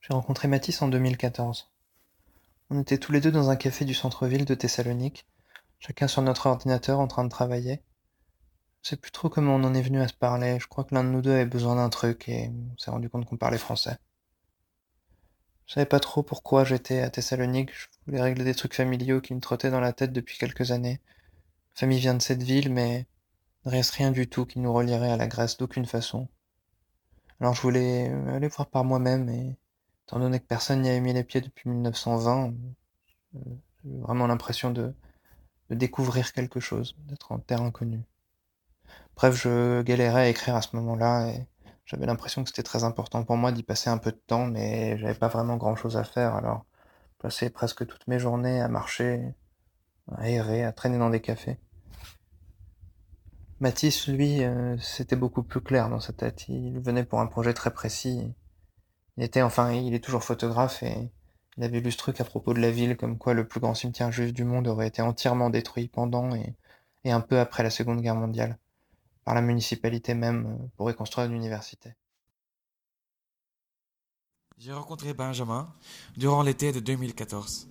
J'ai rencontré Mathis en 2014. On était tous les deux dans un café du centre-ville de Thessalonique, chacun sur notre ordinateur en train de travailler. Je sais plus trop comment on en est venu à se parler, je crois que l'un de nous deux avait besoin d'un truc et on s'est rendu compte qu'on parlait français. Je savais pas trop pourquoi j'étais à Thessalonique, je voulais régler des trucs familiaux qui me trottaient dans la tête depuis quelques années. Famille vient de cette ville, mais ne reste rien du tout qui nous relierait à la Grèce d'aucune façon. Alors je voulais aller voir par moi-même et étant donné que personne n'y avait mis les pieds depuis 1920, euh, j'ai vraiment l'impression de, découvrir quelque chose, d'être en terre inconnue. Bref, je galérais à écrire à ce moment-là et j'avais l'impression que c'était très important pour moi d'y passer un peu de temps, mais j'avais pas vraiment grand-chose à faire, alors je passais presque toutes mes journées à marcher, à errer, à traîner dans des cafés. Mathis, lui, euh, c'était beaucoup plus clair dans sa tête. Il venait pour un projet très précis. Il était, enfin, il est toujours photographe et il avait lu ce truc à propos de la ville, comme quoi le plus grand cimetière juif du monde aurait été entièrement détruit pendant et, un peu après la Seconde Guerre mondiale, par la municipalité même, euh, pour y construire une université. J'ai rencontré Benjamin durant l'été de 2014.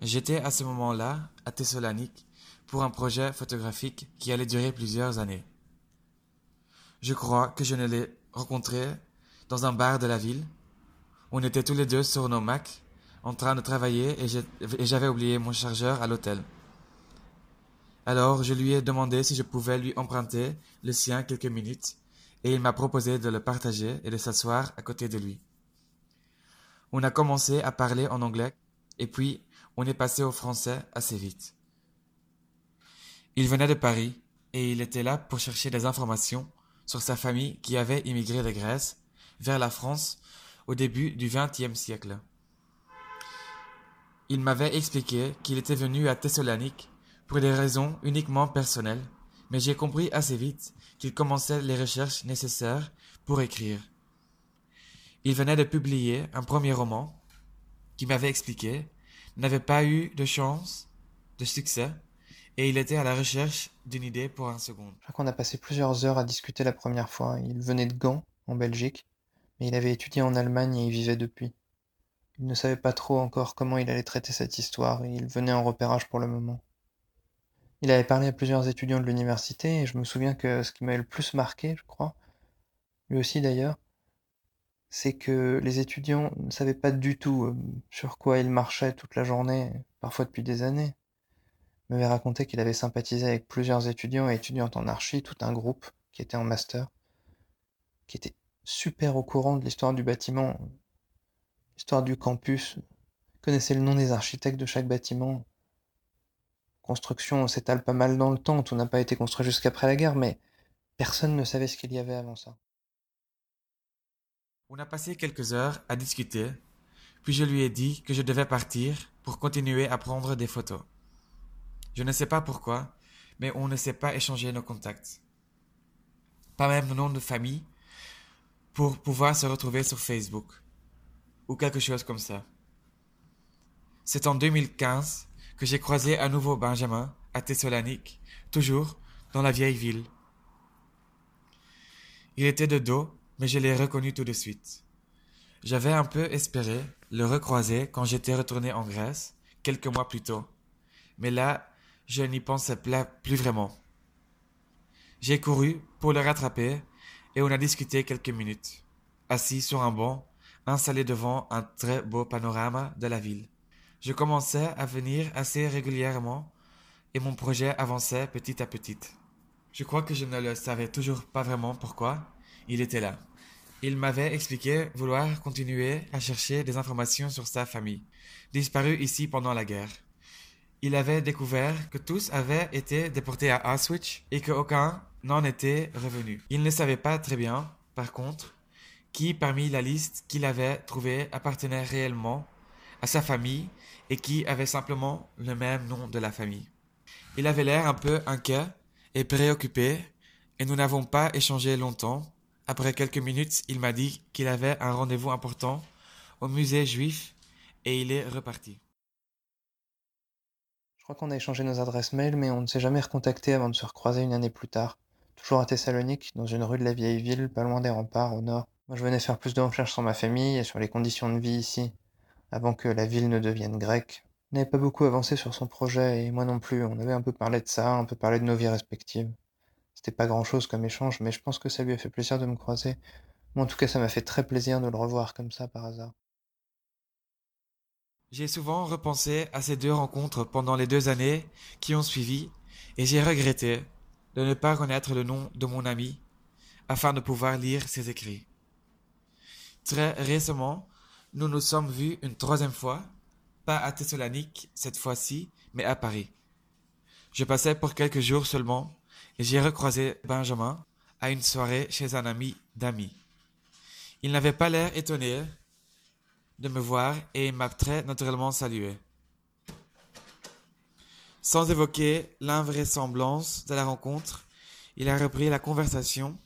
J'étais à ce moment-là à Thessalonique pour un projet photographique qui allait durer plusieurs années. Je crois que je ne l'ai rencontré dans un bar de la ville. On était tous les deux sur nos Macs en train de travailler et j'avais oublié mon chargeur à l'hôtel. Alors je lui ai demandé si je pouvais lui emprunter le sien quelques minutes et il m'a proposé de le partager et de s'asseoir à côté de lui. On a commencé à parler en anglais et puis on est passé au français assez vite. Il venait de Paris et il était là pour chercher des informations sur sa famille qui avait immigré de Grèce vers la France au début du XXe siècle. Il m'avait expliqué qu'il était venu à Thessalonique pour des raisons uniquement personnelles, mais j'ai compris assez vite qu'il commençait les recherches nécessaires pour écrire. Il venait de publier un premier roman qui m'avait expliqué n'avait pas eu de chance de succès et il était à la recherche d'une idée pour un second. Je crois qu'on a passé plusieurs heures à discuter la première fois. Il venait de Gand, en Belgique, mais il avait étudié en Allemagne et y vivait depuis. Il ne savait pas trop encore comment il allait traiter cette histoire et il venait en repérage pour le moment. Il avait parlé à plusieurs étudiants de l'université et je me souviens que ce qui m'avait le plus marqué, je crois, lui aussi d'ailleurs, c'est que les étudiants ne savaient pas du tout euh, sur quoi ils marchaient toute la journée, parfois depuis des années m'avait raconté qu'il avait sympathisé avec plusieurs étudiants et étudiantes en archi, tout un groupe qui était en master, qui était super au courant de l'histoire du bâtiment, l'histoire du campus, connaissait le nom des architectes de chaque bâtiment. Construction s'étale pas mal dans le temps, tout n'a pas été construit jusqu'après la guerre, mais personne ne savait ce qu'il y avait avant ça. On a passé quelques heures à discuter, puis je lui ai dit que je devais partir pour continuer à prendre des photos. Je ne sais pas pourquoi, mais on ne sait pas échanger nos contacts. Pas même nos noms de famille pour pouvoir se retrouver sur Facebook ou quelque chose comme ça. C'est en 2015 que j'ai croisé à nouveau Benjamin à Thessalonique, toujours dans la vieille ville. Il était de dos, mais je l'ai reconnu tout de suite. J'avais un peu espéré le recroiser quand j'étais retourné en Grèce, quelques mois plus tôt. Mais là, je n'y pensais plus vraiment. J'ai couru pour le rattraper et on a discuté quelques minutes, assis sur un banc, installé devant un très beau panorama de la ville. Je commençais à venir assez régulièrement et mon projet avançait petit à petit. Je crois que je ne le savais toujours pas vraiment pourquoi il était là. Il m'avait expliqué vouloir continuer à chercher des informations sur sa famille, disparue ici pendant la guerre il avait découvert que tous avaient été déportés à Auschwitz et qu'aucun n'en était revenu. Il ne savait pas très bien, par contre, qui parmi la liste qu'il avait trouvée appartenait réellement à sa famille et qui avait simplement le même nom de la famille. Il avait l'air un peu inquiet et préoccupé et nous n'avons pas échangé longtemps. Après quelques minutes, il m'a dit qu'il avait un rendez-vous important au musée juif et il est reparti. Je crois qu'on a échangé nos adresses mail, mais on ne s'est jamais recontacté avant de se recroiser une année plus tard. Toujours à Thessalonique, dans une rue de la vieille ville, pas loin des remparts, au nord. Moi, je venais faire plus de recherches sur ma famille et sur les conditions de vie ici, avant que la ville ne devienne grecque. N'avait pas beaucoup avancé sur son projet, et moi non plus. On avait un peu parlé de ça, un peu parlé de nos vies respectives. C'était pas grand chose comme échange, mais je pense que ça lui a fait plaisir de me croiser. Moi, en tout cas, ça m'a fait très plaisir de le revoir comme ça par hasard. J'ai souvent repensé à ces deux rencontres pendant les deux années qui ont suivi, et j'ai regretté de ne pas connaître le nom de mon ami afin de pouvoir lire ses écrits. Très récemment, nous nous sommes vus une troisième fois, pas à Thessalonique cette fois-ci, mais à Paris. Je passais pour quelques jours seulement et j'ai recroisé Benjamin à une soirée chez un ami d'amis. Il n'avait pas l'air étonné de me voir et il m'a très naturellement salué. Sans évoquer l'invraisemblance de la rencontre, il a repris la conversation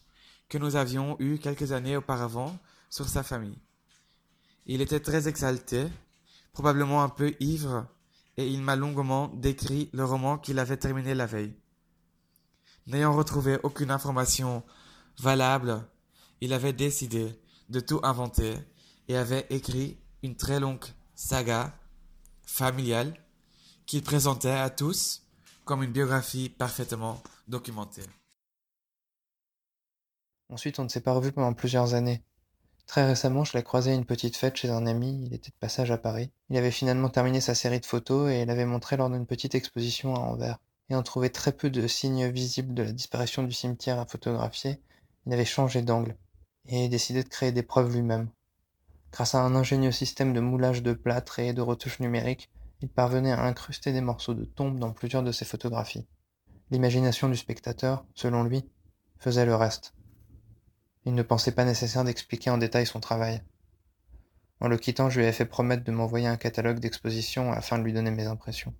que nous avions eue quelques années auparavant sur sa famille. Il était très exalté, probablement un peu ivre, et il m'a longuement décrit le roman qu'il avait terminé la veille. N'ayant retrouvé aucune information valable, il avait décidé de tout inventer et avait écrit une très longue saga familiale qu'il présentait à tous comme une biographie parfaitement documentée. Ensuite, on ne s'est pas revu pendant plusieurs années. Très récemment, je l'ai croisé à une petite fête chez un ami, il était de passage à Paris. Il avait finalement terminé sa série de photos et l'avait montré lors d'une petite exposition à Anvers. Ayant trouvé très peu de signes visibles de la disparition du cimetière à photographier, il avait changé d'angle et décidé de créer des preuves lui-même. Grâce à un ingénieux système de moulage de plâtre et de retouches numériques, il parvenait à incruster des morceaux de tombe dans plusieurs de ses photographies. L'imagination du spectateur, selon lui, faisait le reste. Il ne pensait pas nécessaire d'expliquer en détail son travail. En le quittant, je lui avais fait promettre de m'envoyer un catalogue d'exposition afin de lui donner mes impressions.